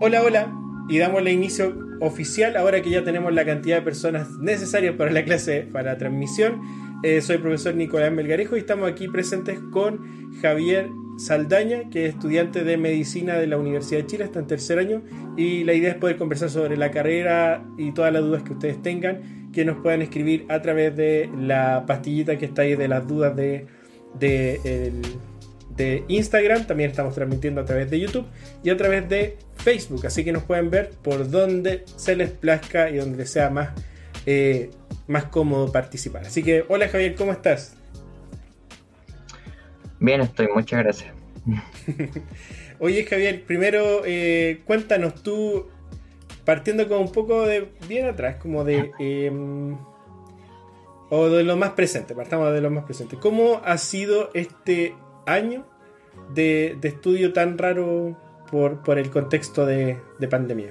Hola, hola, y damos el inicio oficial ahora que ya tenemos la cantidad de personas necesarias para la clase, para la transmisión. Eh, soy el profesor Nicolás Melgarejo y estamos aquí presentes con Javier Saldaña, que es estudiante de medicina de la Universidad de Chile, está en tercer año, y la idea es poder conversar sobre la carrera y todas las dudas que ustedes tengan, que nos puedan escribir a través de la pastillita que está ahí de las dudas de, de el, de Instagram, también estamos transmitiendo a través de YouTube y a través de Facebook, así que nos pueden ver por donde se les plazca y donde sea más, eh, más cómodo participar. Así que, hola Javier, ¿cómo estás? Bien, estoy, muchas gracias. Oye Javier, primero eh, cuéntanos tú, partiendo con un poco de bien atrás, como de... Em, o de lo más presente, partamos de lo más presente. ¿Cómo ha sido este año de, estudio tan raro por, el contexto de, pandemia?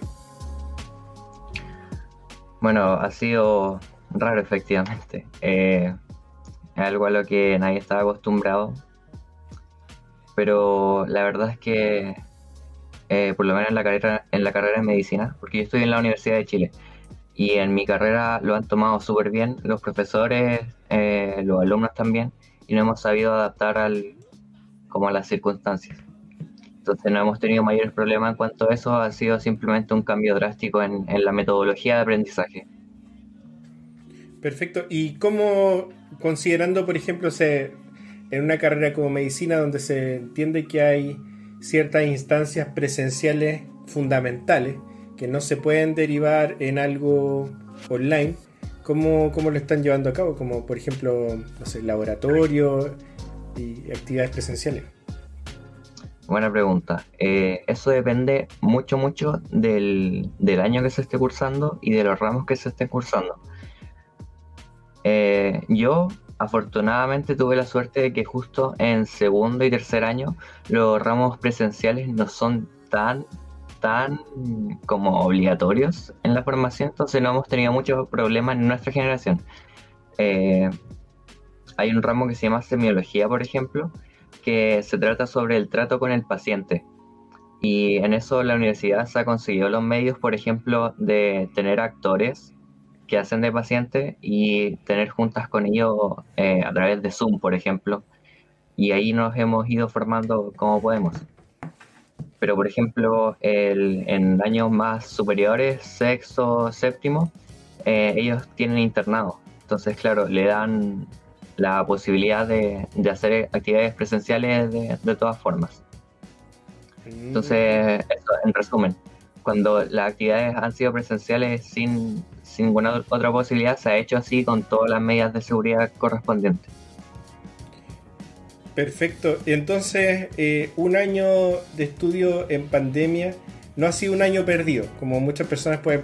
Bueno, ha sido raro efectivamente. Eh, es algo a lo que nadie estaba acostumbrado. Pero la verdad es que, eh, por lo menos en la, carrera, en la carrera de medicina, porque yo estoy en la Universidad de Chile, y en mi carrera lo han tomado súper bien los profesores, eh, los alumnos también, y no hemos sabido adaptar al, como las circunstancias. Entonces no hemos tenido mayores problemas en cuanto a eso, ha sido simplemente un cambio drástico en, la metodología de aprendizaje. Perfecto. ¿Y cómo, considerando, por ejemplo, se, en una carrera como medicina donde se entiende que hay ciertas instancias presenciales fundamentales que no se pueden derivar en algo online, ¿cómo, cómo lo están llevando a cabo? Como por ejemplo, no sé, laboratorio, y actividades presenciales? Buena pregunta. Eh, eso depende mucho, mucho del, año que se esté cursando y de los ramos que se estén cursando. Eh, yo afortunadamente tuve la suerte de que justo en segundo y tercer año los ramos presenciales no son tan tan como obligatorios en la formación, entonces no hemos tenido muchos problemas en nuestra generación. Eh, hay un ramo que se llama semiología, por ejemplo, que se trata sobre el trato con el paciente. Y en eso la universidad se ha conseguido los medios, por ejemplo, de tener actores que hacen de paciente y tener juntas con ellos eh, a través de Zoom, por ejemplo. Y ahí nos hemos ido formando como podemos. Pero, por ejemplo, en años más superiores, sexto, séptimo, eh, ellos tienen internado. Entonces, claro, le dan la posibilidad de, hacer actividades presenciales de, todas formas. Entonces, eso en resumen, cuando las actividades han sido presenciales sin, ninguna otra posibilidad, se ha hecho así con todas las medidas de seguridad correspondientes. Perfecto. Entonces, eh, un año de estudio en pandemia no ha sido un año perdido, como muchas personas pueden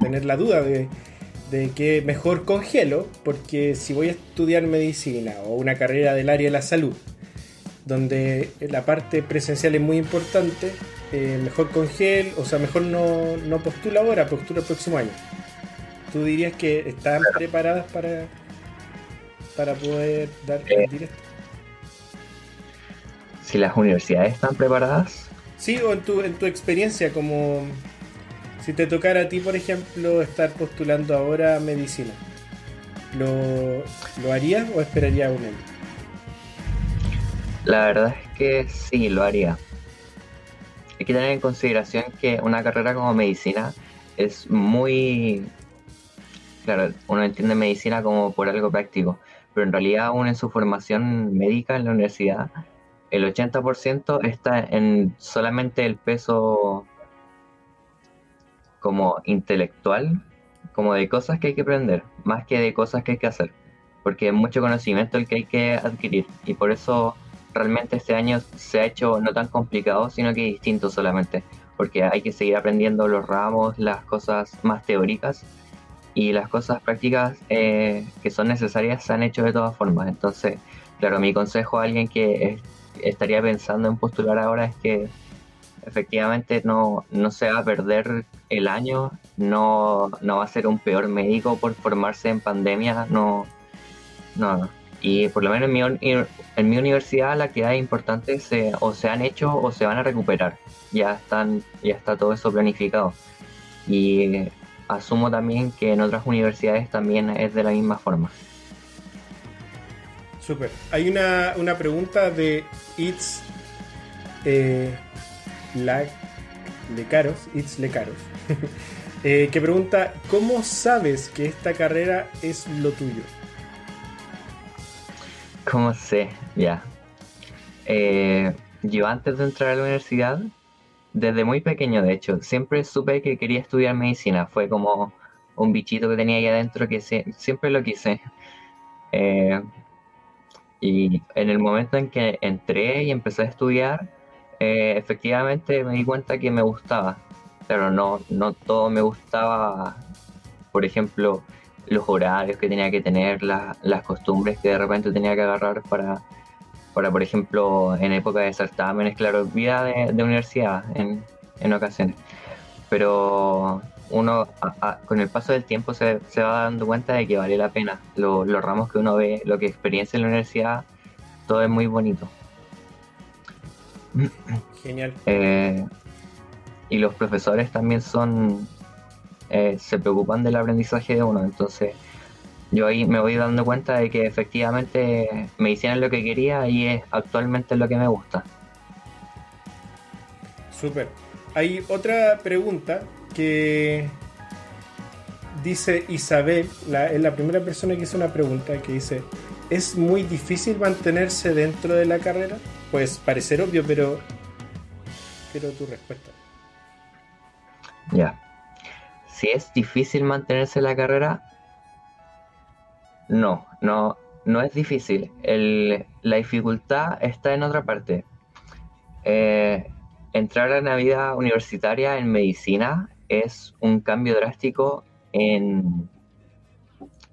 tener la duda de de que mejor congelo, porque si voy a estudiar medicina o una carrera del área de la salud, donde la parte presencial es muy importante, eh, mejor congel, o sea, mejor no, no postula ahora, postula el próximo año. ¿Tú dirías que están preparadas para, para poder dar el eh, directo? Si las universidades están preparadas. Sí, o en tu, en tu experiencia como si te tocara a ti, por ejemplo, estar postulando ahora medicina, ¿lo, ¿lo harías o esperarías un año? La verdad es que sí, lo haría. Hay que tener en consideración que una carrera como medicina es muy... Claro, uno entiende medicina como por algo práctico, pero en realidad aún en su formación médica en la universidad, el 80% está en solamente el peso como intelectual, como de cosas que hay que aprender, más que de cosas que hay que hacer, porque es mucho conocimiento el que hay que adquirir y por eso realmente este año se ha hecho no tan complicado, sino que distinto solamente, porque hay que seguir aprendiendo los ramos, las cosas más teóricas y las cosas prácticas eh, que son necesarias se han hecho de todas formas. Entonces, claro, mi consejo a alguien que estaría pensando en postular ahora es que efectivamente no, no se va a perder el año, no, no va a ser un peor médico por formarse en pandemia, no, no, Y por lo menos en mi, en mi universidad las actividades importantes se, o se han hecho o se van a recuperar. Ya, están, ya está todo eso planificado. Y asumo también que en otras universidades también es de la misma forma. Super. Hay una, una pregunta de It's eh, Lecaros, It's Lecaros, eh, que pregunta, ¿cómo sabes que esta carrera es lo tuyo? ¿Cómo sé? Ya. Eh, yo antes de entrar a la universidad, desde muy pequeño de hecho, siempre supe que quería estudiar medicina. Fue como un bichito que tenía ahí adentro que siempre lo quise. Eh, y en el momento en que entré y empecé a estudiar, efectivamente me di cuenta que me gustaba. Pero no, no todo me gustaba, por ejemplo, los horarios que tenía que tener, las costumbres que de repente tenía que agarrar para, para por ejemplo, en época de certámenes, claro, vida de, universidad en, en, ocasiones. Pero uno con el paso del tiempo se, se, va dando cuenta de que vale la pena. los ramos que uno ve, lo que experiencia en la universidad, todo es muy bonito. Genial. Eh, y los profesores también son, eh, se preocupan del aprendizaje de uno, entonces yo ahí me voy dando cuenta de que efectivamente me hicieron lo que quería y es actualmente lo que me gusta. Súper. Hay otra pregunta que dice Isabel, es la primera persona que hizo una pregunta que dice, ¿es muy difícil mantenerse dentro de la carrera? Pues parecer obvio, pero quiero tu respuesta. Ya. Si es difícil mantenerse en la carrera, no, no, no es difícil. la dificultad está en otra parte. Eh, entrar a la vida universitaria en medicina es un cambio drástico en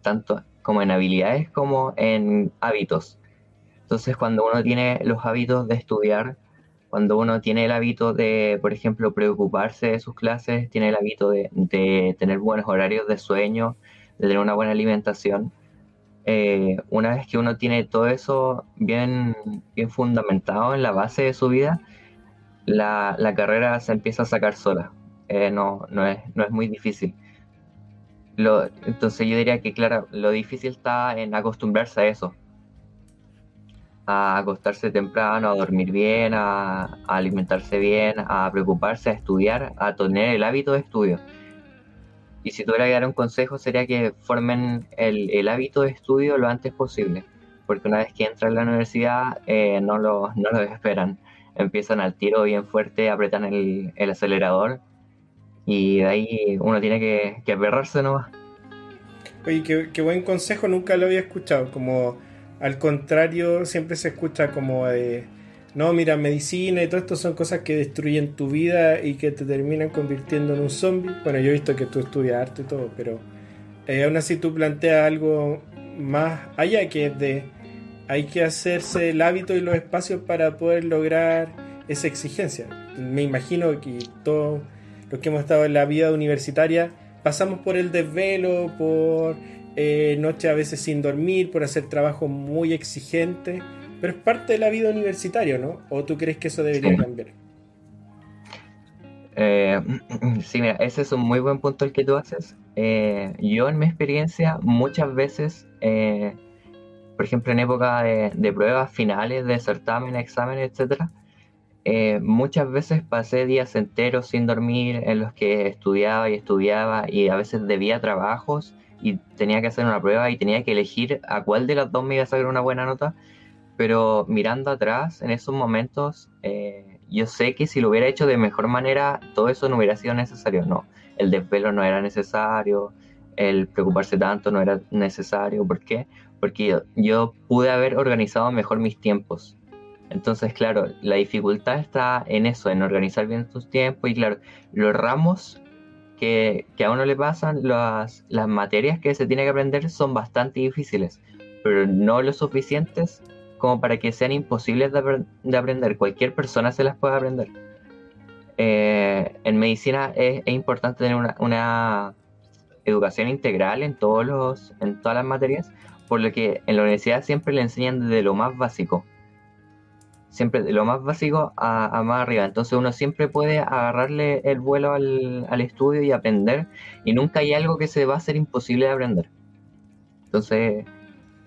tanto como en habilidades como en hábitos. Entonces, cuando uno tiene los hábitos de estudiar, cuando uno tiene el hábito de, por ejemplo, preocuparse de sus clases, tiene el hábito de, tener buenos horarios de sueño, de tener una buena alimentación, eh, una vez que uno tiene todo eso bien, bien fundamentado en la base de su vida, la, la carrera se empieza a sacar sola. Eh, no, no, es, no es muy difícil. Lo, entonces yo diría que, claro, lo difícil está en acostumbrarse a eso. A acostarse temprano, a dormir bien, a, alimentarse bien, a preocuparse, a estudiar, a tener el hábito de estudio. Y si tuviera que dar un consejo sería que formen el, el hábito de estudio lo antes posible. Porque una vez que entran a la universidad eh, no, lo, no lo esperan empiezan al tiro bien fuerte, apretan el, acelerador y de ahí uno tiene que, que aperrarse nomás. Oye, qué, buen consejo, nunca lo había escuchado. Como al contrario, siempre se escucha como de, no, mira, medicina y todo esto son cosas que destruyen tu vida y que te terminan convirtiendo en un zombie. Bueno, yo he visto que tú estudias arte y todo, pero eh, aún así tú planteas algo más allá que de hay que hacerse el hábito y los espacios para poder lograr esa exigencia. Me imagino que todos los que hemos estado en la vida universitaria pasamos por el desvelo, por eh, noches a veces sin dormir, por hacer trabajo muy exigente, pero es parte de la vida universitaria, ¿no? ¿O tú crees que eso debería cambiar? Eh, sí, mira, ese es un muy buen punto el que tú haces. Eh, yo en mi experiencia muchas veces eh, por ejemplo, en época de, pruebas finales, de certamen, exámenes, etcétera, eh, muchas veces pasé días enteros sin dormir en los que estudiaba y estudiaba y a veces debía trabajos y tenía que hacer una prueba y tenía que elegir a cuál de las dos me iba a sacar una buena nota. Pero mirando atrás, en esos momentos, eh, yo sé que si lo hubiera hecho de mejor manera, todo eso no hubiera sido necesario. No, el desvelo no era necesario, el preocuparse tanto no era necesario. ¿Por qué? porque yo, pude haber organizado mejor mis tiempos. Entonces, claro, la dificultad está en eso, en organizar bien tus tiempos y claro, los ramos que, a uno le pasan, las, las materias que se tiene que aprender son bastante difíciles, pero no lo suficientes como para que sean imposibles de, aprender. Cualquier persona se las puede aprender. Eh, en medicina es, importante tener una, una, educación integral en, todos los, en todas las materias por lo que en la universidad siempre le enseñan desde lo más básico. Siempre de lo más básico a, más arriba. Entonces uno siempre puede agarrarle el vuelo al, al, estudio y aprender. Y nunca hay algo que se va a hacer imposible de aprender. Entonces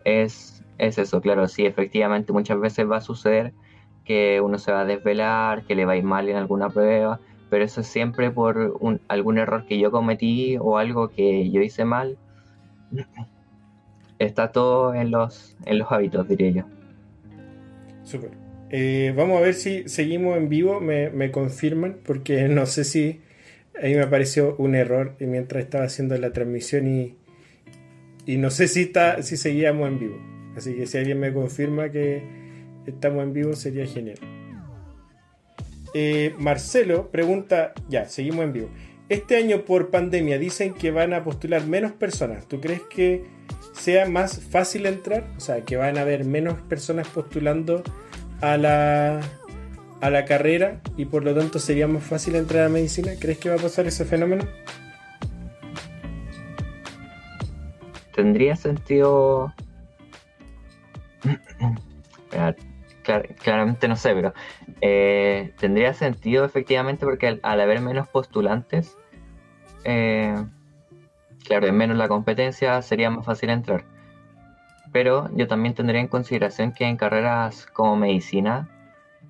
es, es eso, claro. Sí, efectivamente muchas veces va a suceder que uno se va a desvelar, que le va a ir mal en alguna prueba. Pero eso es siempre por un, algún error que yo cometí o algo que yo hice mal está todo en los, en los hábitos, diría yo. Súper. Eh, vamos a ver si seguimos en vivo, me, confirman, porque no sé si ahí me apareció un error mientras estaba haciendo la transmisión y, y no sé si, está, si seguíamos en vivo. Así que si alguien me confirma que estamos en vivo sería genial. Eh, Marcelo pregunta, ya, seguimos en vivo. Este año por pandemia dicen que van a postular menos personas. ¿Tú crees que sea más fácil entrar? O sea, que van a haber menos personas postulando a la, a la carrera y por lo tanto sería más fácil entrar a medicina. ¿Crees que va a pasar ese fenómeno? Tendría sentido... claramente no sé, pero eh, tendría sentido efectivamente porque al, haber menos postulantes, eh, claro, en menos la competencia sería más fácil entrar. Pero yo también tendría en consideración que en carreras como medicina,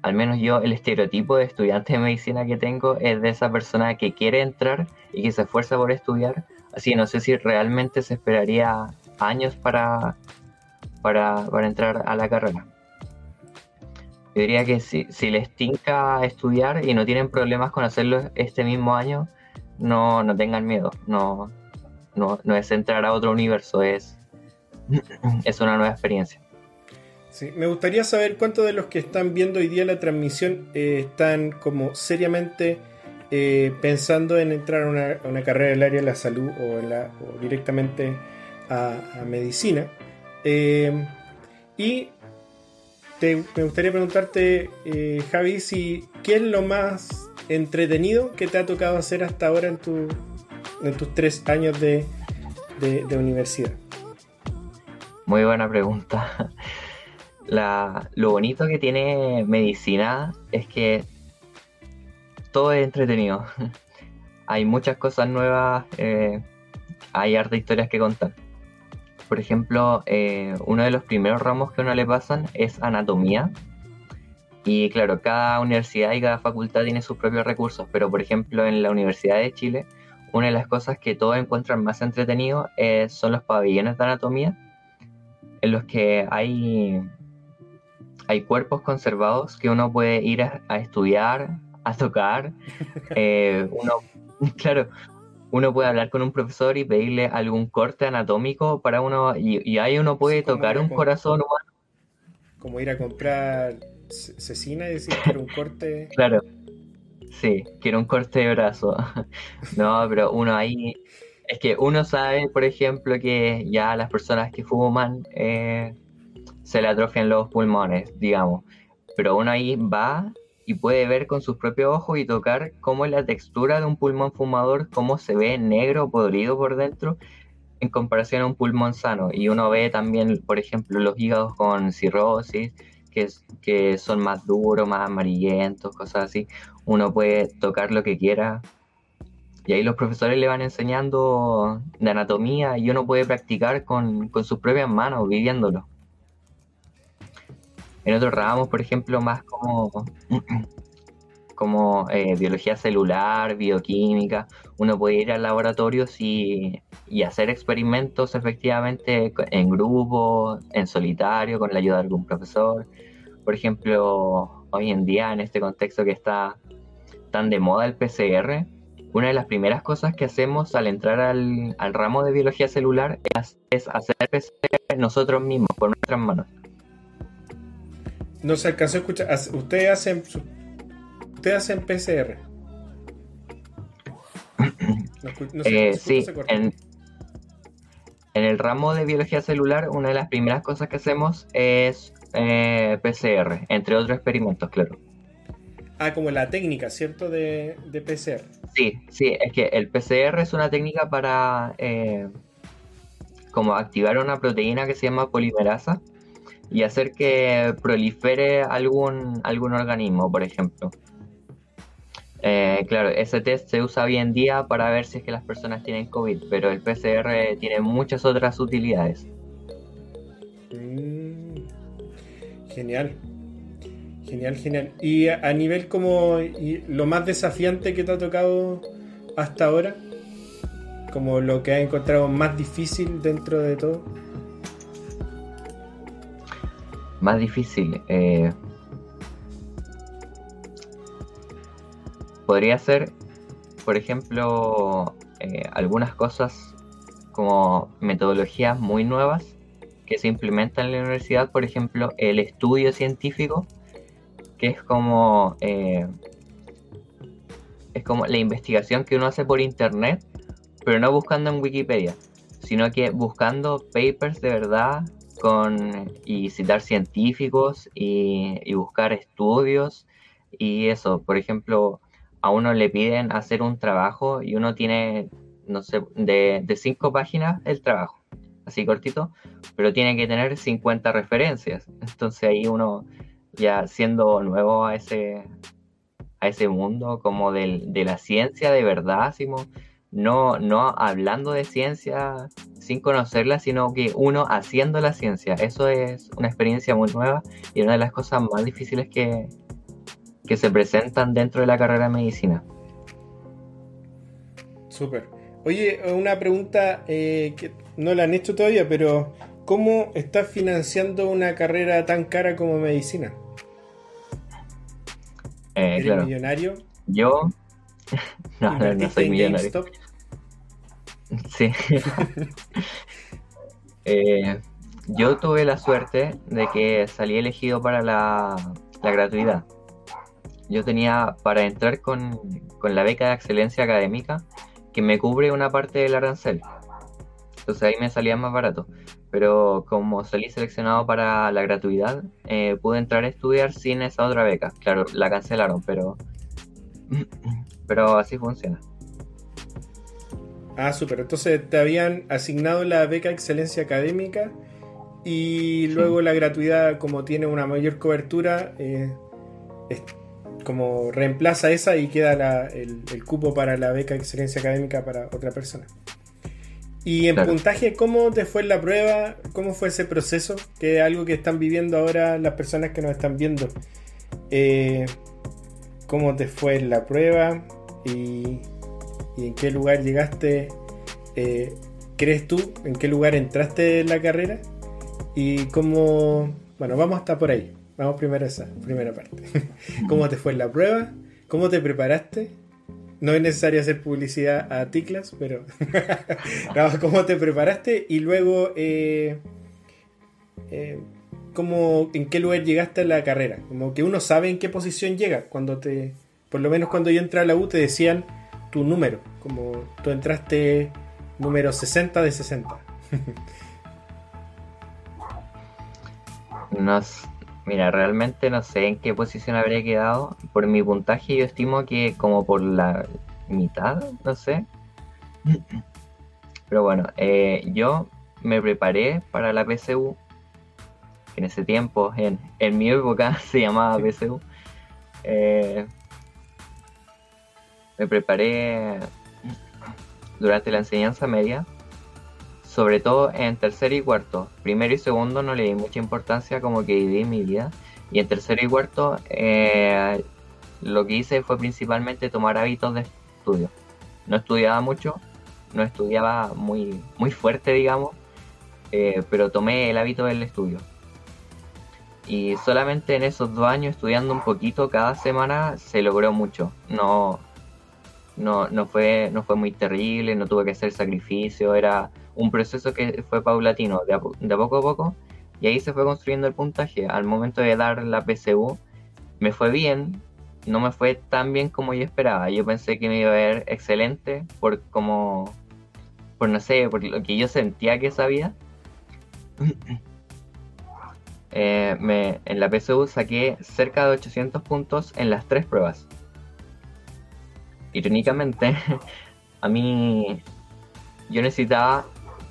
al menos yo el estereotipo de estudiante de medicina que tengo es de esa persona que quiere entrar y que se esfuerza por estudiar. Así no sé si realmente se esperaría años para, para, para entrar a la carrera. Yo diría que si, si les tinca estudiar y no tienen problemas con hacerlo este mismo año, no, no tengan miedo. No, no, no es entrar a otro universo, es, es una nueva experiencia. Sí, me gustaría saber cuántos de los que están viendo hoy día la transmisión eh, están como seriamente eh, pensando en entrar a una, carrera del área de la salud o, directamente a, medicina. Eh, y me gustaría preguntarte, Javi, si qué es lo más entretenido que te ha tocado hacer hasta ahora en tus tres años de, universidad. Muy buena pregunta. lo bonito que tiene medicina es que todo es entretenido. hay muchas cosas nuevas, eh, hay harta historias que contar por ejemplo, eh, uno de los primeros ramos que a uno le pasan es anatomía. Y claro, cada universidad y cada facultad tiene sus propios recursos, pero por ejemplo en la Universidad de Chile, una de las cosas que todos encuentran más entretenido eh, son los pabellones de anatomía, en los que hay, hay cuerpos conservados que uno puede ir a, estudiar, a tocar. Eh, uno, claro, uno puede hablar con un profesor y pedirle algún corte anatómico para uno, y, ahí uno puede tocar un corazón humano. Como ir a comprar cecina y decir que era un corte. Claro, sí, quiero un corte de brazo. no, pero uno ahí. Es que uno sabe, por ejemplo, que ya las personas que fuman eh, se le atrofian los pulmones, digamos. Pero uno ahí va y puede ver con sus propios ojos y tocar cómo es la textura de un pulmón fumador, cómo se ve negro, podrido por dentro, en comparación a un pulmón sano. Y uno ve también, por ejemplo, los hígados con cirrosis, que, que son más duros, más amarillentos, cosas así. Uno puede tocar lo que quiera. Y ahí los profesores le van enseñando de anatomía y uno puede practicar con, con sus propias manos, viviéndolo. En otros ramos, por ejemplo, más como, como eh, biología celular, bioquímica, uno puede ir a laboratorios y, hacer experimentos efectivamente en grupo, en solitario, con la ayuda de algún profesor. Por ejemplo, hoy en día, en este contexto que está tan de moda el PCR, una de las primeras cosas que hacemos al entrar al, ramo de biología celular es, es hacer PCR nosotros mismos, por nuestras manos. No se alcanzó a escuchar. Ustedes hacen. Ustedes hacen PCR. Eh, sí, en, el ramo de biología celular, una de las primeras cosas que hacemos es eh, PCR, entre otros experimentos, claro. Ah, como la técnica, ¿cierto? De, de PCR. Sí, sí, es que el PCR es una técnica para eh, como activar una proteína que se llama polimerasa y hacer que prolifere algún, algún organismo, por ejemplo. Eh, claro, ese test se usa hoy en día para ver si es que las personas tienen COVID, pero el PCR tiene muchas otras utilidades. Mm, genial. Genial, genial. Y a, nivel como lo más desafiante que te ha tocado hasta ahora, como lo que has encontrado más difícil dentro de todo. Más difícil. Eh, podría ser, por ejemplo, eh, algunas cosas como metodologías muy nuevas que se implementan en la universidad, por ejemplo, el estudio científico, que es como eh, es como la investigación que uno hace por internet, pero no buscando en Wikipedia, sino que buscando papers de verdad con y citar científicos y, y buscar estudios y eso, por ejemplo, a uno le piden hacer un trabajo y uno tiene, no sé, de, cinco páginas el trabajo, así cortito, pero tiene que tener 50 referencias. Entonces ahí uno, ya siendo nuevo a ese, a ese mundo como del, de la ciencia de verdad, no, no hablando de ciencia sin conocerla, sino que uno haciendo la ciencia. Eso es una experiencia muy nueva y una de las cosas más difíciles que, que se presentan dentro de la carrera de medicina. Súper. Oye, una pregunta eh, que no la han hecho todavía, pero ¿cómo estás financiando una carrera tan cara como medicina? Eh, ¿Eres millonario? Yo no, no, soy millonario. Sí. Eh, yo tuve la suerte de que salí elegido para la, la gratuidad yo tenía para entrar con, la beca de excelencia académica que me cubre una parte del arancel. Entonces ahí me salía más barato. Pero como salí seleccionado para la gratuidad, eh, pude entrar a estudiar sin esa otra beca. Claro, la cancelaron, pero, pero así funciona. Ah, súper. Entonces te habían asignado la beca excelencia académica y luego la gratuidad, como tiene una mayor cobertura, eh, como reemplaza esa y queda el, cupo para la beca de excelencia académica para otra persona. Y en puntaje, ¿cómo te fue la prueba? ¿Cómo fue ese proceso? Que es algo que están viviendo ahora las personas que nos están viendo. Eh, ¿Cómo te fue la prueba? ¿Y, en qué lugar llegaste? Eh, ¿Crees tú? ¿En qué lugar entraste en la carrera? ¿Y cómo... Bueno, vamos hasta por ahí. Vamos primero a esa primera parte. ¿Cómo te fue la prueba? ¿Cómo te preparaste? No es necesario hacer publicidad a Ticlas, pero ¿cómo te preparaste? Y luego, eh, eh, ¿en qué lugar llegaste a la carrera? Como que uno sabe en qué posición llega. Cuando te, por lo menos cuando yo entré a la U te decían tu número, como tú entraste número 60 de 60. no, Mira, realmente no sé en qué posición habría quedado. Por mi puntaje yo estimo que como por la mitad, no sé. Pero bueno, eh, yo me preparé para la PSU, que en ese tiempo, en, en mi época, se llamaba PSU. Eh, me preparé durante la enseñanza media sobre todo en tercero y cuarto. Primero y segundo no le di mucha importancia como que viví mi vida. Y en tercero y cuarto eh, lo que hice fue principalmente tomar hábitos de estudio. No estudiaba mucho, no estudiaba muy, muy fuerte, digamos, eh, pero tomé el hábito del estudio. Y solamente en esos dos años estudiando un poquito cada semana se logró mucho. No, no, no, fue, no fue muy terrible, no tuve que hacer sacrificio, era un proceso que fue paulatino, de a, poco a poco, y ahí se fue construyendo el puntaje. Al momento de dar la PCU, me fue bien, no me fue tan bien como yo esperaba. Yo pensé que me iba a ver excelente por como, por no sé, por lo que yo sentía que sabía. Eh, me, en la PSU saqué cerca de 800 puntos en las tres pruebas. Irónicamente, a mí yo necesitaba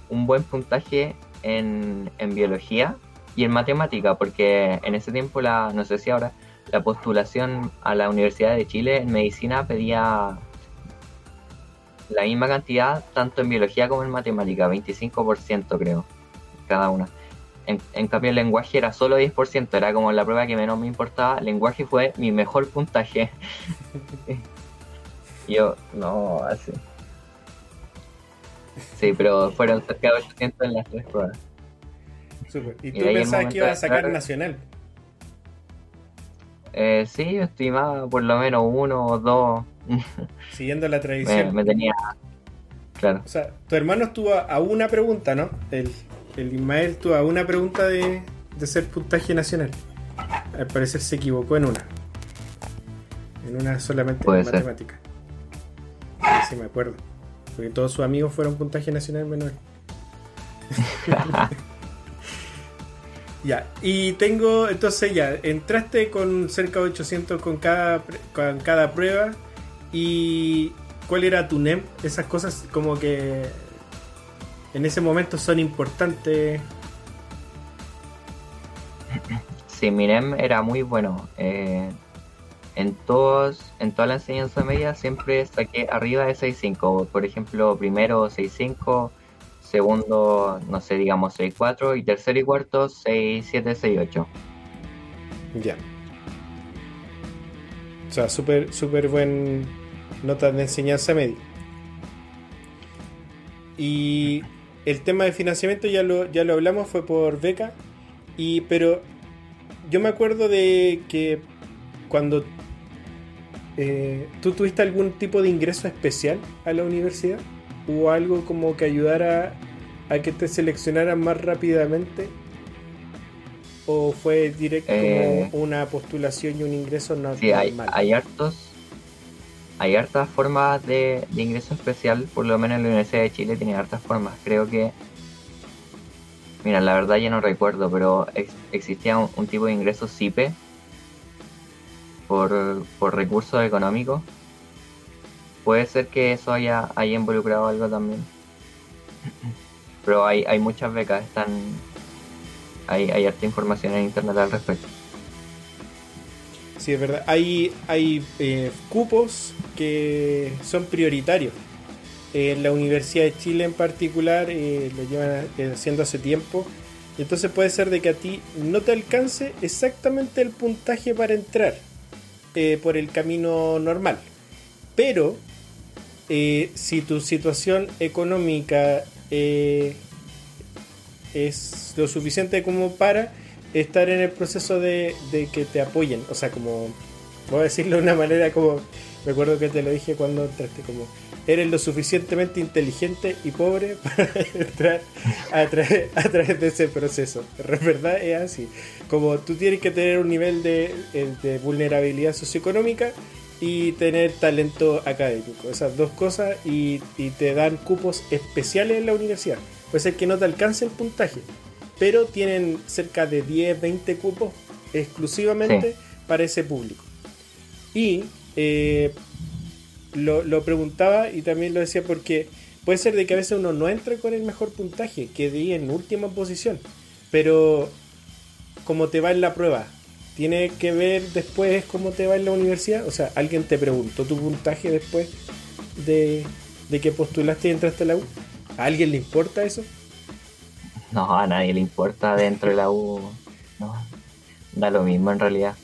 un buen puntaje en, en biología y en matemática, porque en ese tiempo, la, no sé si ahora, la postulación a la Universidad de Chile en medicina pedía la misma cantidad tanto en biología como en matemática, 25% creo, cada una. En, cambio el lenguaje era solo 10%, era como la prueba que menos me importaba. El lenguaje fue mi mejor puntaje. Yo, no, así. Sí, pero fueron cerca de 800 en las tres pruebas. ¿Y tú pensabas que ibas a sacar nacional? Eh, sí, yo estimaba por lo menos uno o dos. Siguiendo la tradición. Me, tenía. Claro. O sea, tu hermano estuvo a una pregunta, ¿no? El, el Ismael estuvo a una pregunta de, de ser puntaje nacional. Al parecer se equivocó en una. En una solamente en matemática. Sí, me acuerdo. Porque todos sus amigos fueron puntaje nacional menor. Ya, y tengo, entonces ya, entraste con cerca de 800 con cada, con cada prueba y cuál era tu NEM, esas cosas como que en ese momento son importantes. Sí, mi NEM era muy bueno. Eh, en todos, en toda la enseñanza media siempre saqué arriba de 6.5. Por ejemplo, primero 6.5 segundo, no sé, digamos 6-4 y tercero y cuarto 6-7, 6-8. Ya. O sea, súper, súper buen nota de enseñanza media. Y el tema de financiamiento ya lo, ya lo hablamos, fue por beca. Y, pero yo me acuerdo de que cuando eh, tú tuviste algún tipo de ingreso especial a la universidad ¿Hubo algo como que ayudara a que te seleccionaran más rápidamente? ¿O fue directo como eh, una postulación y un ingreso normal? Sí, hay, hay hartos. Hay hartas formas de, ingreso especial, por lo menos en la Universidad de Chile tiene hartas formas. Creo que Mira, la verdad ya no recuerdo, pero existía un, tipo de ingreso CIPE por, por recursos económicos puede ser que eso haya, haya involucrado algo también. Pero hay, hay muchas becas, están hay, hay harta información en internet al respecto. Sí, es verdad. Hay, hay eh, cupos que son prioritarios. en la Universidad de Chile en particular eh, lo llevan eh, haciendo hace tiempo. Entonces puede ser de que a ti no te alcance exactamente el puntaje para entrar por el camino normal. Pero eh, si tu situación económica eh, es lo suficiente como para estar en el proceso de, que te apoyen. O sea, como, voy a decirlo de una manera como, me acuerdo que te lo dije cuando entraste, como, eres lo suficientemente inteligente y pobre para entrar a, través, de ese proceso. Es verdad, es así. Como tú tienes que tener un nivel de, eh, de vulnerabilidad socioeconómica y tener talento académico. Esas dos cosas y, te dan cupos especiales en la universidad. Puede ser que no te alcance el puntaje, pero tienen cerca de 10, 20 cupos exclusivamente para ese público. Y eh, lo, lo, preguntaba y también lo decía porque puede ser de que a veces uno no entre con el mejor puntaje, quede en última posición, pero como te va en la prueba, tiene que ver después cómo te va en la universidad? O sea, ¿alguien te preguntó tu puntaje después de, que postulaste y entraste a la U? ¿A alguien le importa eso? No, a nadie le importa dentro de la U. No, da lo mismo en realidad.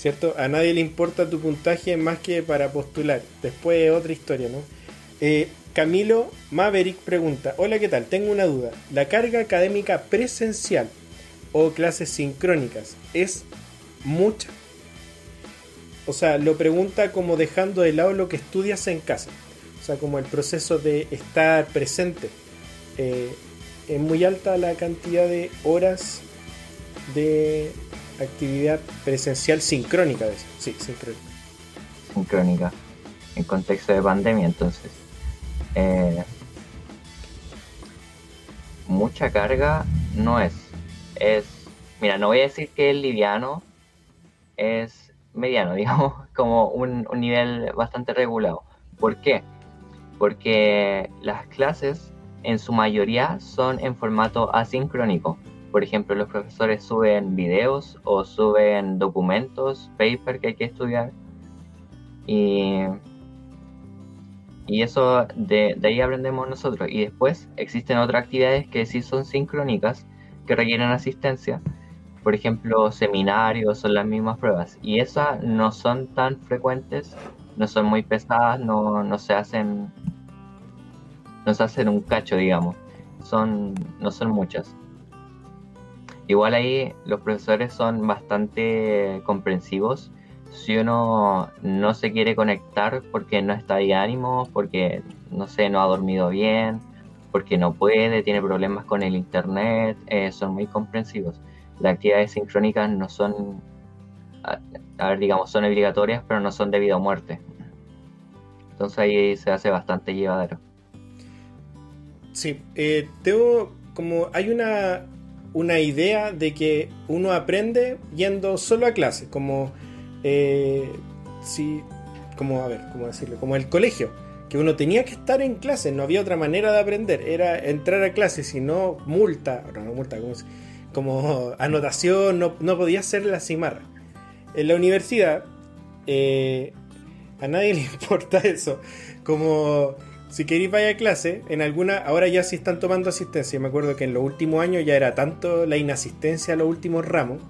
¿Cierto? A nadie le importa tu puntaje más que para postular. Después otra historia, ¿no? Eh, Camilo Maverick pregunta, hola, ¿qué tal? Tengo una duda. ¿La carga académica presencial o clases sincrónicas. ¿Es mucha? O sea, lo pregunta como dejando de lado lo que estudias en casa. O sea, como el proceso de estar presente. Eh, es muy alta la cantidad de horas de actividad presencial sincrónica. De Sí, sincrónica. Sincrónica. En contexto de pandemia, entonces. Eh, mucha carga no es es, mira, no voy a decir que es liviano, es mediano, digamos, como un, nivel bastante regulado. ¿Por qué? porque las clases en su mayoría son en formato asincrónico. Por ejemplo, los profesores suben videos o suben documentos, paper que hay que estudiar. Y, y eso de, de ahí aprendemos nosotros. Y después existen otras actividades que sí son sincrónicas, que requieren asistencia. Por ejemplo, seminarios son las mismas pruebas. Y esas no son tan frecuentes, no son muy pesadas, no, no se hacen no se hacen un cacho, digamos. Son, no son muchas. Igual ahí los profesores son bastante comprensivos. Si uno no se quiere conectar porque no está de ánimo, porque no sé, no ha dormido bien, porque no puede, tiene problemas con el internet, eh, son muy comprensivos. Las actividades sincrónicas no son, a, ver, digamos, son obligatorias, pero no son debido a muerte. Entonces ahí se hace bastante llevadero. Sí, eh, tengo como hay una, una idea de que uno aprende yendo solo a clase, como eh, sí, como a ver, cómo decirlo, como el colegio, que uno tenía que estar en clase, no había otra manera de aprender, era entrar a clase, si no multa, no, multa, como, como anotación, no, no, podía ser la cimarra. En la universidad, eh, a nadie le importa eso, como si queréis vaya a clase, en alguna, ahora ya sí están tomando asistencia. Me acuerdo que en los últimos años ya era tanto la inasistencia a los últimos ramos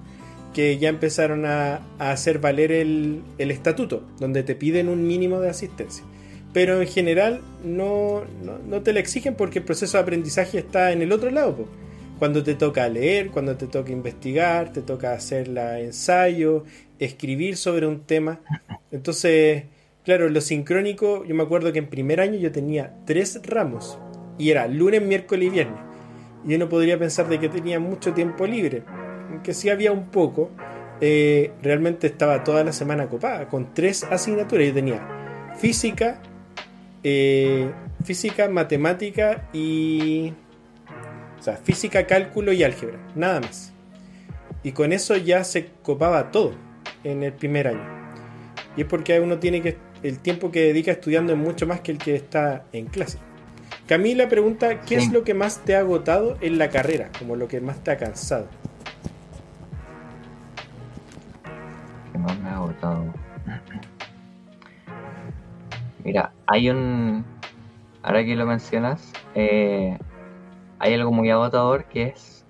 que ya empezaron a, hacer valer el, estatuto, donde te piden un mínimo de asistencia. Pero en general no, no, te la exigen porque el proceso de aprendizaje está en el otro lado. Cuando te toca leer, cuando te toca investigar, te toca hacer la ensayo, escribir sobre un tema. Entonces Claro, lo sincrónico, yo me acuerdo que en primer año yo tenía tres ramos y era lunes, miércoles y viernes. Y uno podría pensar de que tenía mucho tiempo libre, que sí había un poco. Eh, realmente estaba toda la semana copada con tres asignaturas. Yo tenía física, eh, física, matemática y. O sea, física, cálculo y álgebra, nada más. Y con eso ya se copaba todo en el primer año. Y es porque uno tiene que el tiempo que dedica estudiando es mucho más que el que está en clase. Camila pregunta, ¿qué es lo que más te ha agotado en la carrera? Como lo que más te ha cansado. ¿Qué más me ha agotado? Mira, hay un... Ahora que lo mencionas, eh, hay algo muy agotador que es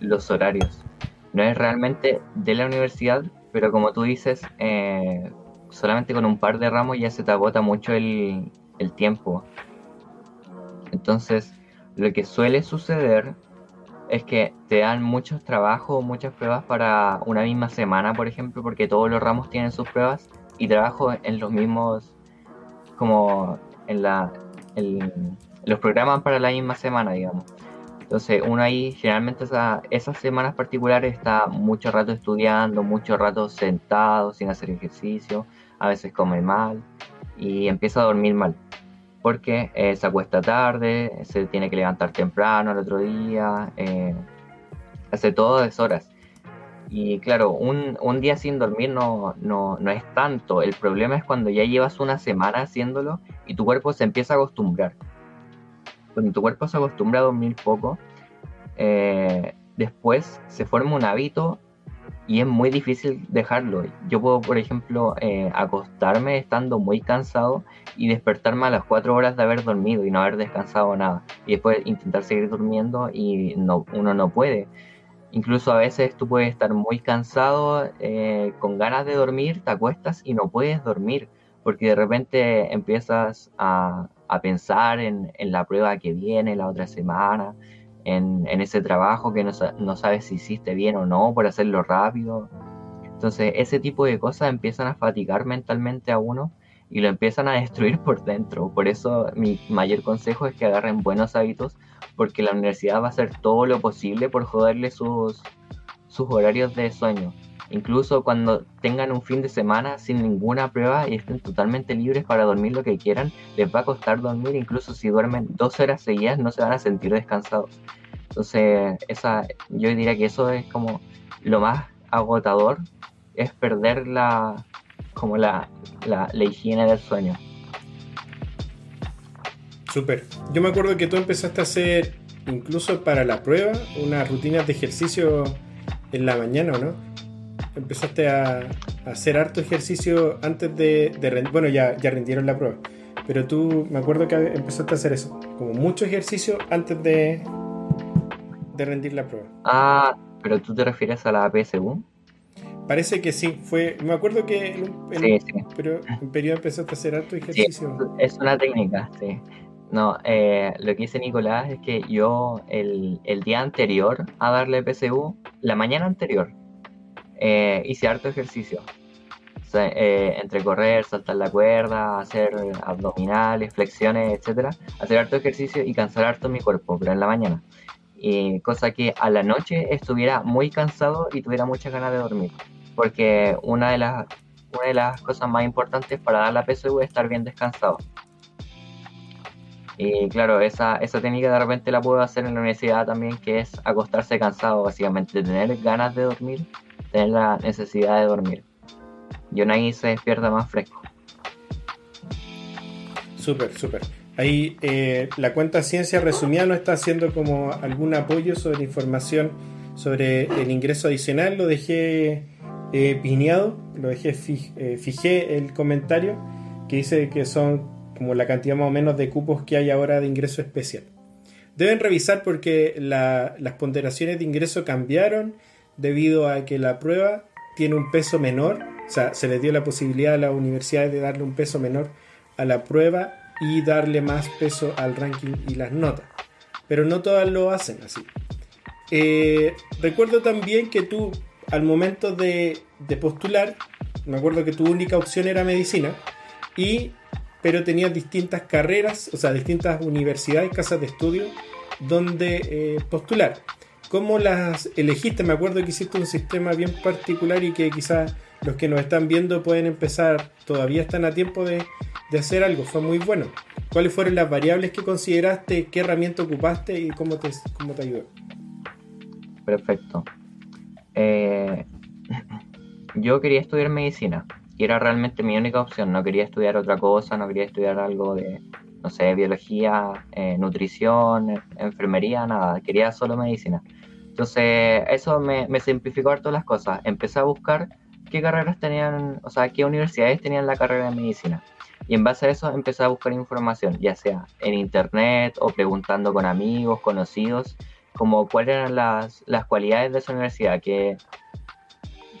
los horarios. No es realmente de la universidad, pero como tú dices, eh, solamente con un par de ramos ya se te agota mucho el, tiempo. Entonces, lo que suele suceder es que te dan muchos trabajos, muchas pruebas para una misma semana, por ejemplo, porque todos los ramos tienen sus pruebas y trabajo en los mismos, como en la, los programas para la misma semana, digamos. Entonces uno ahí generalmente esas semanas particulares está mucho rato estudiando, mucho rato sentado sin hacer ejercicio, a veces come mal y empieza a dormir mal porque eh, se acuesta tarde, se tiene que levantar temprano al otro día, eh, hace todo deshoras. Y claro, un, un día sin dormir no, no, no, es tanto. El problema es cuando ya llevas una semana haciéndolo y tu cuerpo se empieza a acostumbrar cuando tu cuerpo se acostumbra a dormir poco, eh, después se forma un hábito y es muy difícil dejarlo. Yo puedo, por ejemplo, eh, acostarme estando muy cansado y despertarme a las 4 horas de haber dormido y no haber descansado nada. Y después intentar seguir durmiendo y no, uno no puede. Incluso a veces tú puedes estar muy cansado, eh, con ganas de dormir, te acuestas y no puedes dormir porque de repente empiezas a, a pensar en, en, la prueba que viene la otra semana, en, en ese trabajo que no, no, sabes si hiciste bien o no por hacerlo rápido. Entonces ese tipo de cosas empiezan a fatigar mentalmente a uno y lo empiezan a destruir por dentro. Por eso mi mayor consejo es que agarren buenos hábitos porque la universidad va a hacer todo lo posible por joderle sus, sus horarios de sueño incluso cuando tengan un fin de semana sin ninguna prueba y estén totalmente libres para dormir lo que quieran, les va a costar dormir, incluso si duermen dos horas seguidas no se van a sentir descansados. Entonces, esa, yo diría que eso es como lo más agotador, es perder la, como la, la, higiene del sueño. Súper. Yo me acuerdo que tú empezaste a hacer, incluso para la prueba, unas rutinas de ejercicio en la mañana, ¿o no? Empezaste a, hacer harto ejercicio antes de, rendir. Bueno, ya, ya rindieron la prueba. Pero tú, me acuerdo que empezaste a hacer eso. Como mucho ejercicio antes de, de rendir la prueba. Ah, pero tú te refieres a la PSU. Parece que sí, fue. Me acuerdo que en un, Pero en periodo empezaste a hacer harto ejercicio. Sí, es una técnica, sí. No, eh, lo que dice Nicolás es que yo el, día anterior a darle PSU, la mañana anterior, eh, hice harto ejercicio. Eh, entre correr, saltar la cuerda, hacer abdominales, flexiones, etcétera, hacer harto ejercicio y cansar harto mi cuerpo, pero en la mañana. Y cosa que a la noche estuviera muy cansado y tuviera muchas ganas de dormir. Porque una de las, una de las cosas más importantes para dar la PSU es estar bien descansado. Y claro, esa, esa técnica de repente la puedo hacer en la universidad también, que es acostarse cansado, básicamente, tener ganas de dormir, tener la necesidad de dormir. Y una ahí se despierta más fresco. Súper, súper. Ahí eh, la cuenta Ciencia Resumida no está haciendo como algún apoyo sobre información sobre el ingreso adicional. Lo dejé eh, pineado, lo dejé, eh, fijé el comentario que dice que son como la cantidad más o menos de cupos que hay ahora de ingreso especial. Deben revisar porque las ponderaciones de ingreso cambiaron debido a que la prueba tiene un peso menor, o sea, se les dio la posibilidad a las universidades de darle un peso menor a la prueba y darle más peso al ranking y las notas. Pero no todas lo hacen así. Eh, recuerdo también que tú, al momento de, de postular, me acuerdo que tu única opción era medicina y pero tenías distintas carreras, o sea, distintas universidades, casas de estudio donde eh, postular. ¿Cómo las elegiste? Me acuerdo que hiciste un sistema bien particular y que quizás los que nos están viendo pueden empezar, todavía están a tiempo de, hacer algo, fue muy bueno. ¿Cuáles fueron las variables que consideraste, qué herramienta ocupaste y cómo te, cómo te ayudó? Perfecto. Eh, yo quería estudiar medicina y era realmente mi única opción. No quería estudiar otra cosa, no quería estudiar algo de, no sé, biología, eh, nutrición, enfermería, nada. Quería solo medicina. Entonces, eso me, simplificó todas las cosas. Empecé a buscar qué carreras tenían, o sea, qué universidades tenían la carrera de medicina. Y en base a eso empecé a buscar información, ya sea en internet o preguntando con amigos, conocidos, como cuáles eran las, las cualidades de esa universidad, que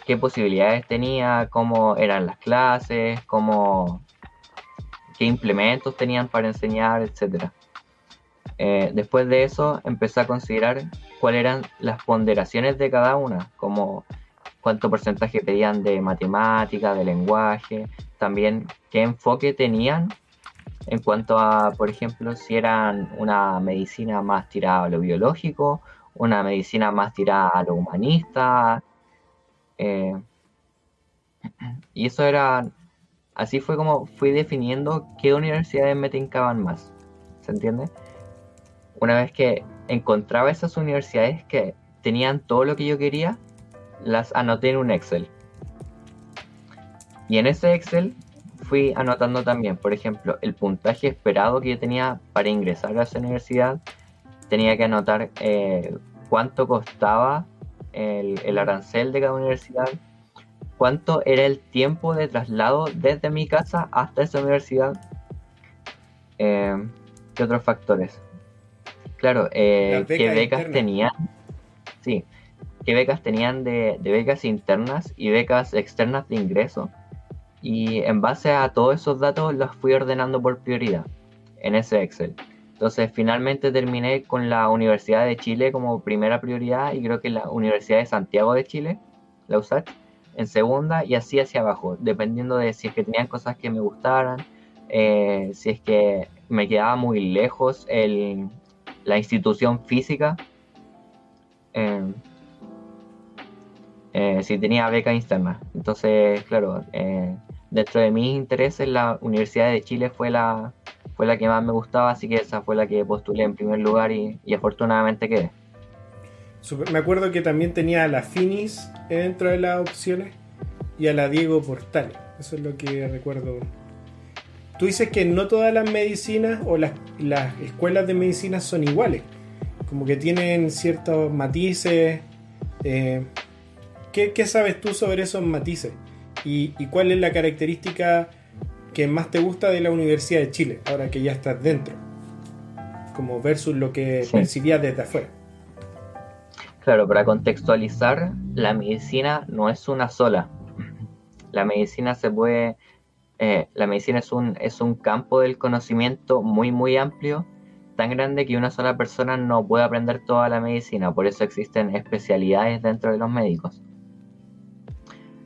qué posibilidades tenía, cómo eran las clases, cómo, qué implementos tenían para enseñar, etc. Eh, después de eso empecé a considerar cuáles eran las ponderaciones de cada una, como cuánto porcentaje pedían de matemática, de lenguaje, también qué enfoque tenían en cuanto a, por ejemplo, si eran una medicina más tirada a lo biológico, una medicina más tirada a lo humanista, eh, y eso era, así fue como fui definiendo qué universidades me tincaban más, ¿se entiende? Una vez que encontraba esas universidades que tenían todo lo que yo quería, las anoté en un Excel. Y en ese Excel fui anotando también, por ejemplo, el puntaje esperado que yo tenía para ingresar a esa universidad. Tenía que anotar eh, cuánto costaba el, arancel de cada universidad, cuánto era el tiempo de traslado desde mi casa hasta esa universidad, eh, qué otros factores. Claro, eh, qué becas tenían, sí, qué becas tenían de, de becas internas y becas externas de ingreso. Y en base a todos esos datos los fui ordenando por prioridad en ese Excel. Entonces finalmente terminé con la Universidad de Chile como primera prioridad y creo que la Universidad de Santiago de Chile, la USACH, en segunda y así hacia abajo, dependiendo de si es que tenían cosas que me gustaran, eh, si es que me quedaba muy lejos el, la institución física, em, eh, si tenía beca externa. Entonces, claro, eh, dentro de mis intereses la Universidad de Chile fue la, fue la que más me gustaba, así que esa fue la que postulé en primer lugar y, afortunadamente quedé. me acuerdo que también tenía a la Finis dentro de las opciones y a la Diego Portal. Eso es lo que recuerdo tú dices que no todas las medicinas o las, las escuelas de medicina son iguales, como que tienen ciertos matices. Eh, ¿qué, sabes tú sobre esos matices? ¿Y, cuál es la característica que más te gusta de la Universidad de Chile, ahora que ya estás dentro? Como versus lo que percibías desde afuera. Claro, para contextualizar, la medicina no es una sola. La medicina se puede, eh, la medicina es un, es un campo del conocimiento muy, muy amplio, tan grande que una sola persona no puede aprender toda la medicina, por eso existen especialidades dentro de los médicos.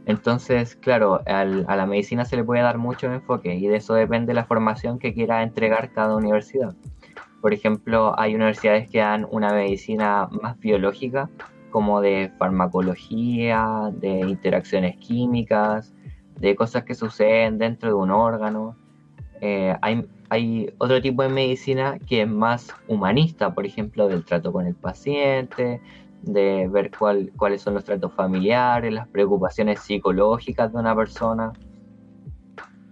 Entonces, claro, a la medicina se le puede dar mucho enfoque y de eso depende la formación que quiera entregar cada universidad. Por ejemplo, hay universidades que dan una medicina más biológica, como de farmacología, de interacciones químicas, de cosas que suceden dentro de un órgano. Eh, hay, hay otro tipo de medicina que es más humanista, por ejemplo, del trato con el paciente, de ver cuál, cuáles son los tratos familiares, las preocupaciones psicológicas de una persona,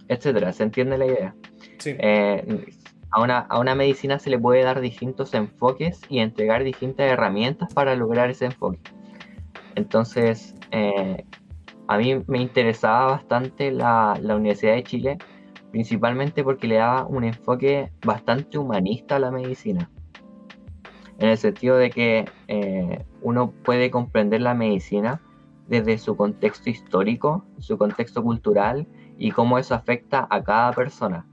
etcétera. ¿Se entiende la idea? Sí. Eh, a una, medicina se le puede dar distintos enfoques y entregar distintas herramientas para lograr ese enfoque. Entonces, eh, a mí me interesaba bastante la, Universidad de Chile, principalmente porque le daba un enfoque bastante humanista a la medicina. En el sentido de que eh, uno puede comprender la medicina desde su contexto histórico, su contexto cultural y cómo eso afecta a cada persona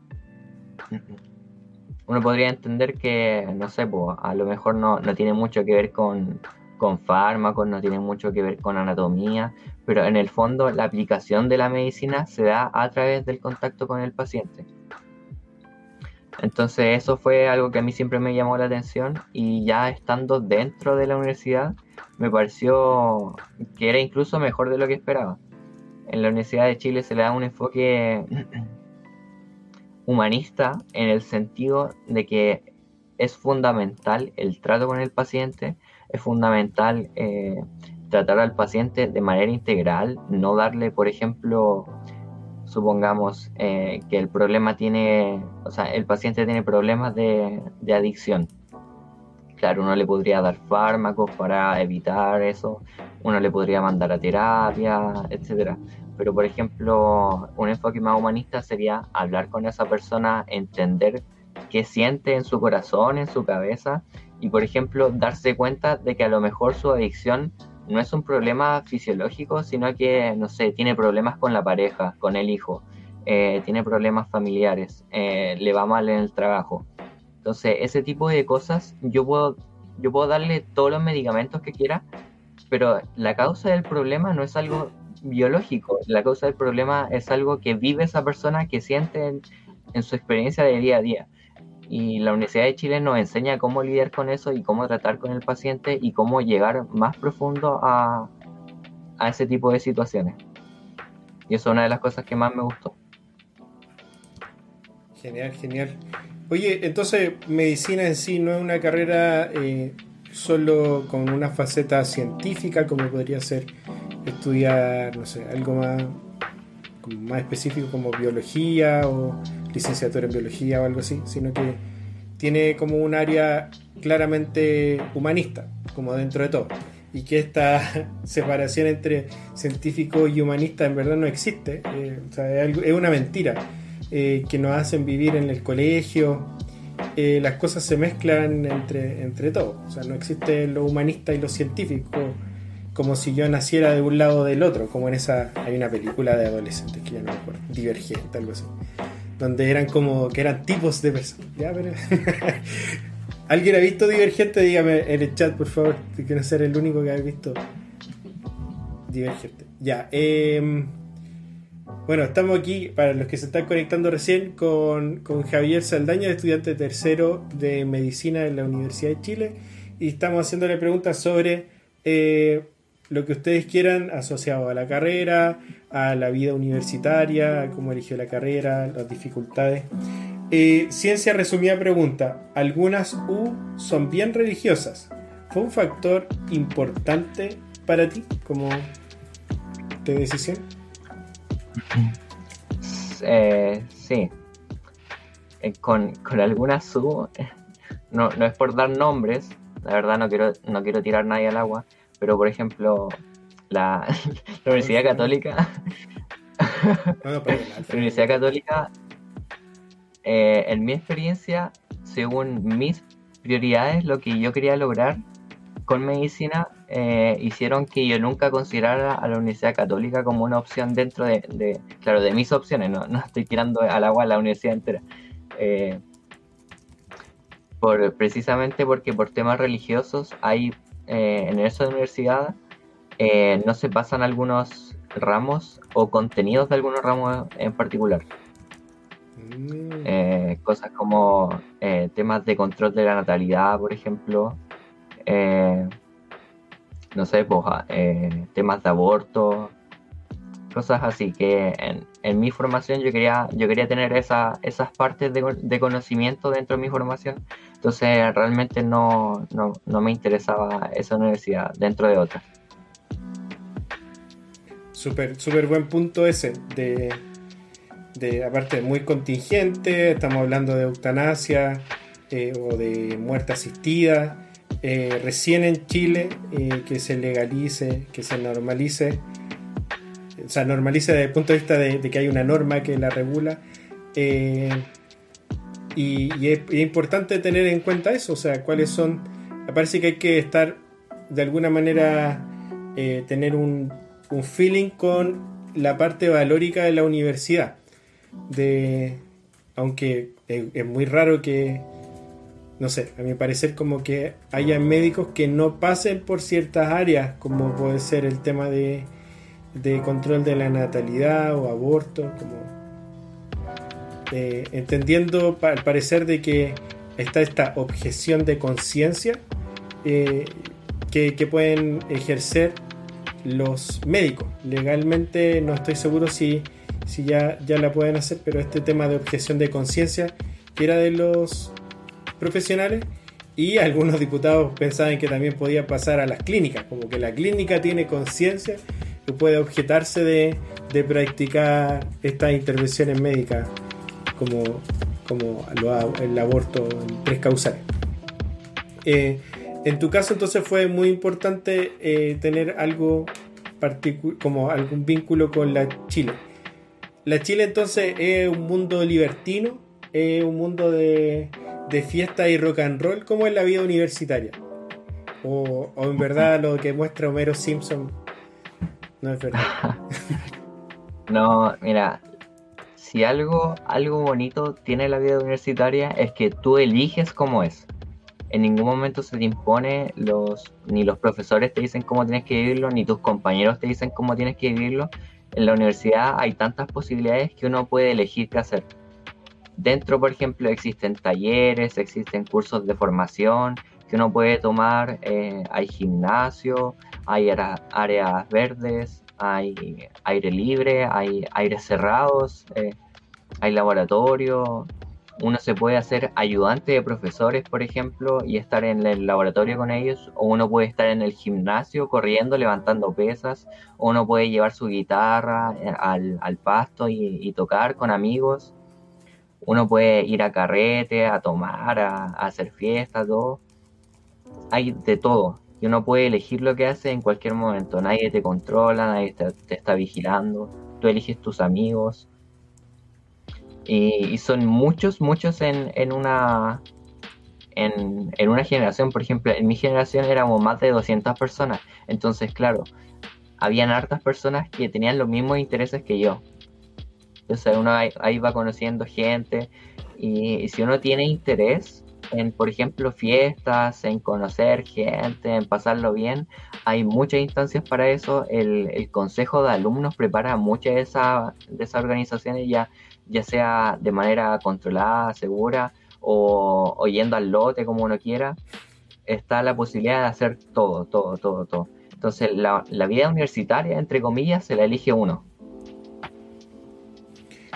uno podría entender que, no sé, pues, a lo mejor no, tiene mucho que ver con, con fármacos, no tiene mucho que ver con anatomía, pero en el fondo la aplicación de la medicina se da a través del contacto con el paciente. Entonces eso fue algo que a mí siempre me llamó la atención y ya estando dentro de la universidad me pareció que era incluso mejor de lo que esperaba. En la Universidad de Chile se le da un enfoque humanista en el sentido de que es fundamental el trato con el paciente, es fundamental eh, tratar al paciente de manera integral, no darle, por ejemplo, supongamos eh, que el problema tiene, o sea, el paciente tiene problemas de, adicción. Claro, uno le podría dar fármacos para evitar eso, uno le podría mandar a terapia, etcétera pero por ejemplo, un enfoque más humanista sería hablar con esa persona, entender qué siente en su corazón, en su cabeza, y por ejemplo, darse cuenta de que a lo mejor su adicción no es un problema fisiológico, sino que, no sé, tiene problemas con la pareja, con el hijo, eh, tiene problemas familiares, eh, le va mal en el trabajo. Entonces, ese tipo de cosas, yo puedo, yo puedo darle todos los medicamentos que quiera, pero la causa del problema no es algo biológico. La causa del problema es algo que vive esa persona, que siente en, su experiencia de día a día. Y la Universidad de Chile nos enseña cómo lidiar con eso y cómo tratar con el paciente y cómo llegar más profundo a, a ese tipo de situaciones. Y eso es una de las cosas que más me gustó. Genial, genial. Oye, entonces medicina en sí no es una carrera eh, solo con una faceta científica como podría ser estudiar, no sé, algo más, más específico como biología o licenciatura en biología o algo así, sino que tiene como un área claramente humanista, como dentro de todo. Y que esta separación entre científico y humanista en verdad no existe. Eh, es, una mentira eh, que nos hacen vivir en el colegio. Eh, las cosas se mezclan entre, entre todos. O sea, no existe lo humanista y lo científico como si yo naciera de un lado o del otro, como en esa hay una película de adolescentes que ya no me acuerdo, Divergente, algo así, donde eran como que eran tipos de personas. ¿Alguien ha visto Divergente? Dígame en el chat, por favor, quiero ser el único que ha visto Divergente. Ya, em, bueno, estamos aquí, para los que se están conectando recién, con, con Javier Saldaña, estudiante tercero de Medicina en la Universidad de Chile, y estamos haciéndole preguntas sobre eh, lo que ustedes quieran asociado a la carrera, a la vida universitaria, cómo eligió la carrera, las dificultades. Eh, ciencia resumida pregunta, algunas U son bien religiosas. ¿Fue un factor importante para ti como de decisión? Eh, sí. eh, con, con algunas sub, no, no es por dar nombres, la verdad no quiero, no quiero tirar nadie al agua, pero por ejemplo, la, Universidad Católica, la Universidad Católica, eh, en mi experiencia, según mis prioridades, lo que yo quería lograr con medicina, eh, hicieron que yo nunca considerara a la Universidad Católica como una opción dentro de, claro, de mis opciones, no, no, estoy tirando al agua a la universidad entera. Eh, por, precisamente porque por temas religiosos hay eh, en esa universidad eh, no se pasan algunos ramos o contenidos de algunos ramos en particular. Mm. Eh, cosas como temas de control de la natalidad, por ejemplo. no sé, pues, ah, temas de aborto, cosas así que en, en, mi formación yo quería yo quería tener esa, esas partes de, de, conocimiento dentro de mi formación entonces realmente no, me interesaba esa universidad dentro de otra. Súper, súper buen punto ese, de, de aparte muy contingente, estamos hablando de eutanasia eh, o de muerte asistida. Eh, recién en Chile eh, que se legalice, que se normalice, sea, normalice desde el punto de vista de, que hay una norma que la regula. Y, es, importante tener en cuenta eso, o sea, cuáles son... Me parece que hay que estar de alguna manera, eh, tener un, feeling con la parte valórica de la universidad. De, aunque es, muy raro que, no sé, a mi parecer como que haya médicos que no pasen por ciertas áreas, como puede ser el tema de, de control de la natalidad o aborto, como eh, entendiendo al parecer de que está esta objeción de conciencia eh, que, pueden ejercer los médicos. Legalmente no estoy seguro si, si ya, ya la pueden hacer, pero este tema de objeción de conciencia que era de los profesionales y algunos diputados pensaban que también podía pasar a las clínicas, como que la clínica tiene conciencia puede objetarse de, de practicar estas intervenciones médicas como, como el aborto en tres causales. Eh, en tu caso entonces fue muy importante eh, tener algo como algún vínculo con la Chile. La Chile entonces es un mundo libertino, es un mundo de, de fiesta y rock and roll, como es la vida universitaria. O, o en verdad lo que muestra Homero Simpson no es verdad. no, mira, si algo, algo bonito tiene la vida universitaria es que tú eliges cómo es. En ningún momento se te impone, los, ni los profesores te dicen cómo tienes que vivirlo, ni tus compañeros te dicen cómo tienes que vivirlo. En la universidad hay tantas posibilidades que uno puede elegir qué hacer. Dentro, por ejemplo, existen talleres, existen cursos de formación que uno puede tomar, eh, hay gimnasio, hay áreas verdes, hay aire libre, hay aires cerrados, eh, hay laboratorio. Uno se puede hacer ayudante de profesores, por ejemplo, y estar en el laboratorio con ellos, o uno puede estar en el gimnasio corriendo, levantando pesas, o uno puede llevar su guitarra eh, al, pasto y, tocar con amigos. Uno puede ir a carrete, a tomar, a, a hacer fiestas, todo. Hay de todo y uno puede elegir lo que hace en cualquier momento. Nadie te controla, nadie te, está vigilando. Tú eliges tus amigos. Y, son muchos, muchos en, en una en, en, una generación. Por ejemplo, en mi generación éramos más de 200 personas. Entonces, claro, habían hartas personas que tenían los mismos intereses que yo. Entonces uno ahí, va conociendo gente y si uno tiene interés en, por ejemplo, fiestas, en conocer gente, en pasarlo bien. Hay muchas instancias para eso. El, consejo de alumnos prepara muchas de, esa, de esas organizaciones, ya, ya sea de manera controlada, segura, o, yendo al lote como uno quiera. Está la posibilidad de hacer todo, todo, todo, todo. Entonces, la, vida universitaria, entre comillas, se la elige uno.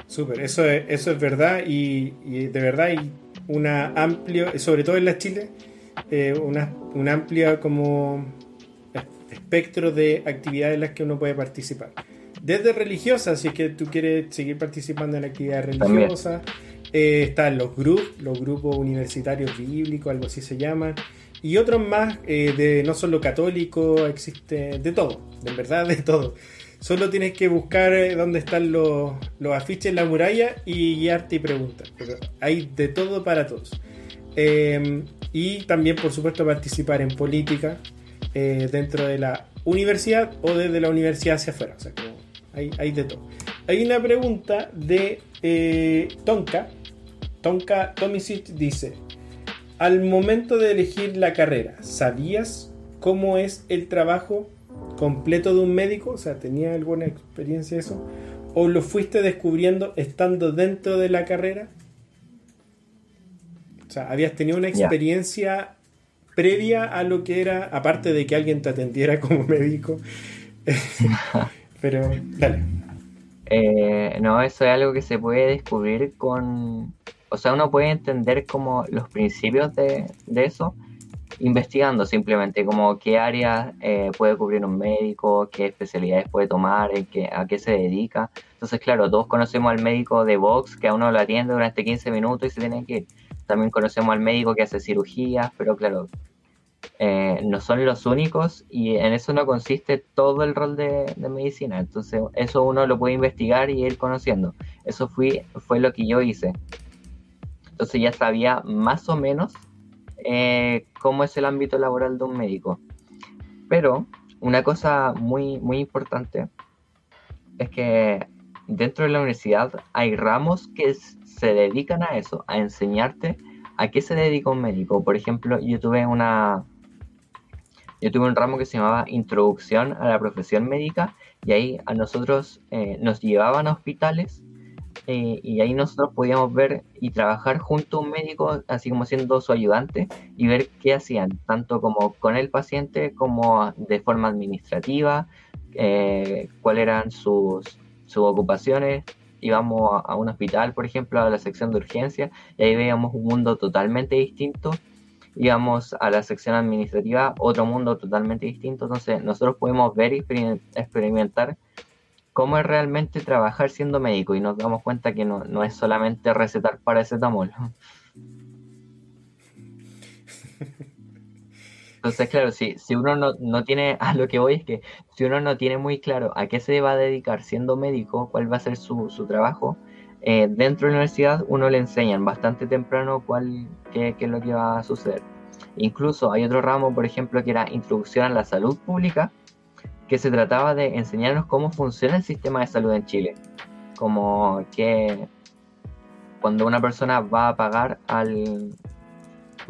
Súper, eso es, eso es verdad y, y de verdad y una amplia, sobre todo en la Chile, eh, una, un amplio como espectro de actividades en las que uno puede participar. Desde religiosas, si es que tú quieres seguir participando en actividades religiosas, Eh, están los grupos, los grupos universitarios bíblicos, algo así se llaman. Y otros más, eh, de no solo católicos, existe de todo, de verdad de todo. Solo tienes que buscar eh, dónde están los, los afiches en la muralla y guiarte y preguntar. Hay de todo para todos. y también, por supuesto, participar en política dentro de la universidad o desde la universidad hacia afuera. O sea, hay, hay de todo. Hay una pregunta de eh, Tonka. Tonka Tomisic dice: Al momento de elegir la carrera, ¿sabías cómo es el trabajo completo de un médico? O sea, ¿tenía alguna experiencia eso? ¿O lo fuiste descubriendo estando dentro de la carrera? O sea, ¿habías tenido una experiencia previa a lo que era, aparte de que alguien te atendiera como médico? Pero, dale. Eh, no, eso es algo que se puede descubrir con... O sea, uno puede entender como los principios de, eso investigando simplemente como qué áreas eh, puede cubrir un médico, qué especialidades puede tomar, qué, a qué se dedica. Entonces, claro, todos conocemos al médico de Vox que a uno lo atiende durante 15 minutos y se tiene que ir. También conocemos al médico que hace cirugías, pero claro, eh, no son los únicos y en eso no consiste todo el rol de, medicina. Entonces eso uno lo puede investigar y ir conociendo. Eso fui, fue lo que yo hice. Entonces ya sabía más o menos eh, cómo es el ámbito laboral de un médico. Pero una cosa muy, muy importante es que dentro de la universidad hay ramos que se dedican a eso, a enseñarte a qué se dedica un médico. Por ejemplo, yo tuve una, yo tuve un ramo que se llamaba Introducción a la Profesión Médica y ahí a nosotros eh, nos llevaban a hospitales eh, y ahí nosotros podíamos ver y trabajar junto a un médico, así como siendo su ayudante, y ver qué hacían, tanto como con el paciente como de forma administrativa, eh, cuáles eran sus, sus ocupaciones. Íbamos a un hospital, por ejemplo, a la sección de urgencia, y ahí veíamos un mundo totalmente distinto íbamos a la sección administrativa, otro mundo totalmente distinto. Entonces, nosotros podemos ver y experimentar cómo es realmente trabajar siendo médico y nos damos cuenta que no, es solamente recetar paracetamol. Entonces, claro, si, si uno no, tiene, a lo que voy es que si uno no tiene muy claro a qué se va a dedicar siendo médico, cuál va a ser su, su trabajo, eh, dentro de la universidad uno le enseñan bastante temprano cuál, qué, es lo que va a suceder. Incluso hay otro ramo, por ejemplo, que era Introducción a la Salud Pública, que se trataba de enseñarnos cómo funciona el sistema de salud en Chile. Como que cuando una persona va a pagar al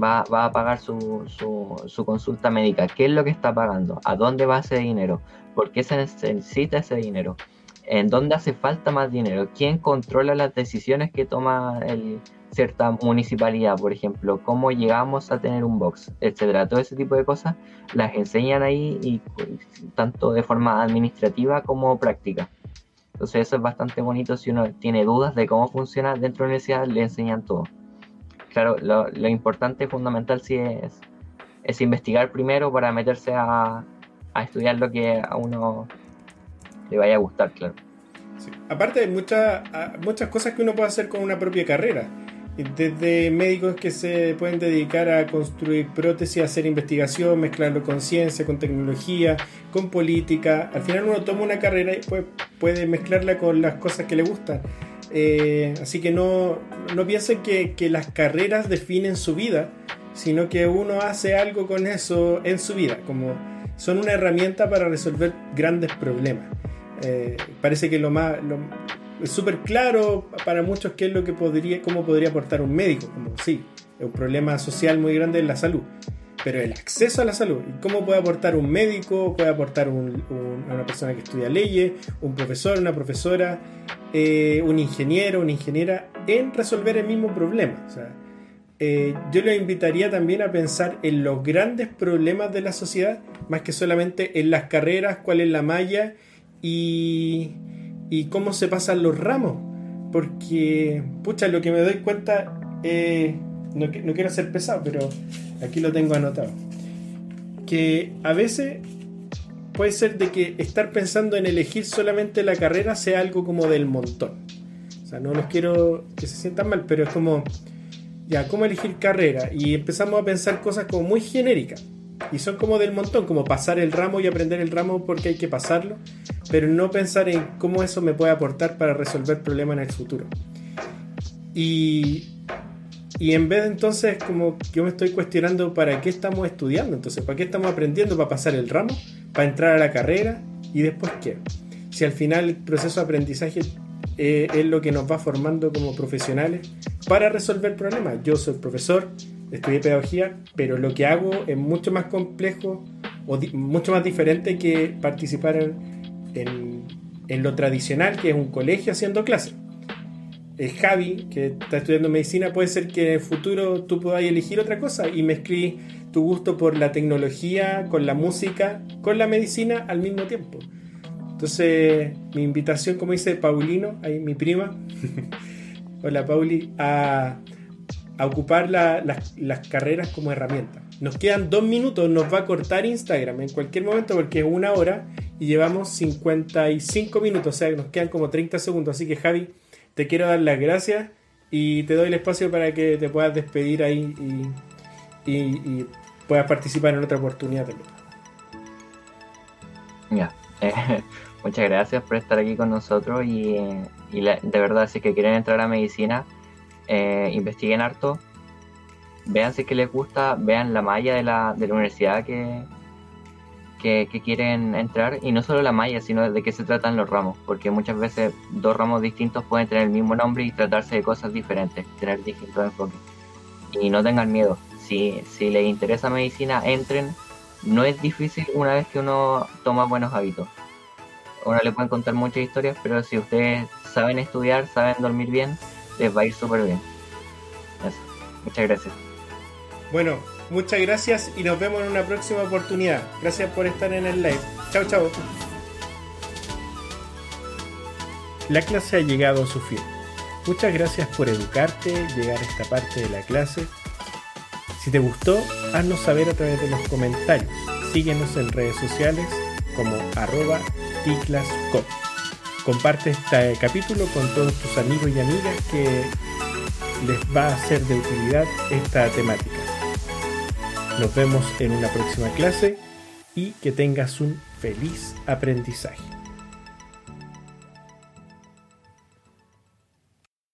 va, va a pagar su, su, su, consulta médica, ¿qué es lo que está pagando? ¿A dónde va ese dinero? ¿Por qué se necesita ese dinero? en dónde hace falta más dinero, quién controla las decisiones que toma el, cierta municipalidad, por ejemplo, cómo llegamos a tener un box, etcétera. Todo ese tipo de cosas las enseñan ahí y tanto de forma administrativa como práctica. Entonces eso es bastante bonito si uno tiene dudas de cómo funciona dentro de la universidad, le enseñan todo. Claro, lo, lo importante, fundamental sí es, es investigar primero para meterse a, estudiar lo que a uno le vaya a gustar, claro. Aparte hay muchas, muchas cosas que uno puede hacer con una propia carrera. Desde médicos que se pueden dedicar a construir prótesis, hacer investigación, mezclarlo con ciencia, con tecnología, con política. Al final uno toma una carrera y puede, puede mezclarla con las cosas que le gustan. Eh, así que no, no piensen que, que las carreras definen su vida, sino que uno hace algo con eso en su vida, como son una herramienta para resolver grandes problemas. Eh, parece que lo más es súper claro para muchos qué es lo que podría, cómo podría aportar un médico, como sí, es un problema social muy grande en la salud, pero el acceso a la salud, cómo puede aportar un médico, puede aportar una persona que estudia leyes, un profesor, una profesora, eh, un ingeniero, una ingeniera, en resolver el mismo problema. Eh, yo le invitaría también a pensar en los grandes problemas de la sociedad, más que solamente en las carreras, cuál es la malla y, cómo se pasan los ramos. Porque, pucha, lo que me doy cuenta, no, no quiero ser pesado, pero aquí lo tengo anotado. Que a veces puede ser de que estar pensando en elegir solamente la carrera sea algo como del montón. sea, no los quiero que se sientan mal, pero es como, ya, ¿cómo elegir carrera? Y empezamos a pensar cosas como muy genéricas. Y son como del montón, como pasar el ramo y aprender el ramo porque hay que pasarlo, pero no pensar en cómo eso me puede aportar para resolver problemas en el futuro. Y, y en vez de entonces, como yo me estoy cuestionando para qué estamos estudiando, entonces, ¿para qué estamos aprendiendo? ¿Para pasar el ramo? ¿Para entrar a la carrera? ¿Y después qué? Si al final el proceso de aprendizaje eh, es lo que nos va formando como profesionales para resolver problemas. Yo soy profesor, estudié pedagogía, pero lo que hago es mucho más complejo o mucho más diferente que participar en, en, lo tradicional, que es un colegio haciendo clases. El Javi, que está estudiando medicina, puede ser que en el futuro tú puedas elegir otra cosa y mezclar tu gusto por la tecnología, con la música, con la medicina al mismo tiempo. Entonces, mi invitación, como dice Paulino, ahí mi prima, hola Pauli, a, ocupar las carreras como herramienta. Nos quedan dos minutos, nos va a cortar Instagram en cualquier momento porque es una hora y llevamos 55 minutos, o sea, nos quedan como 30 segundos. Así que Javi, te quiero dar las gracias y te doy el espacio para que te puedas despedir ahí y, puedas participar en otra oportunidad también. Ya. muchas gracias por estar aquí con nosotros y, de verdad, si que quieren entrar a medicina, eh, investiguen harto, vean si que les gusta, vean la malla de la, de la universidad que, que, quieren entrar y no solo la malla, sino de qué se tratan los ramos, porque muchas veces dos ramos distintos pueden tener el mismo nombre y tratarse de cosas diferentes, tener distintos enfoques. Y no tengan miedo, si, si les interesa medicina, entren no es difícil una vez que uno toma buenos hábitos. Uno le pueden contar muchas historias, pero si ustedes saben estudiar, saben dormir bien, les va a ir súper bien. Eso. Muchas gracias. Bueno, muchas gracias y nos vemos en una próxima oportunidad. Gracias por estar en el live. Chao, chao. La clase ha llegado a su fin. Muchas gracias por educarte, llegar a esta parte de la clase si te gustó, haznos saber a través de los comentarios. Síguenos en redes sociales como arroba ticlascom. Comparte este capítulo con todos tus amigos y amigas que les va a ser de utilidad esta temática. Nos vemos en una próxima clase y que tengas un feliz aprendizaje.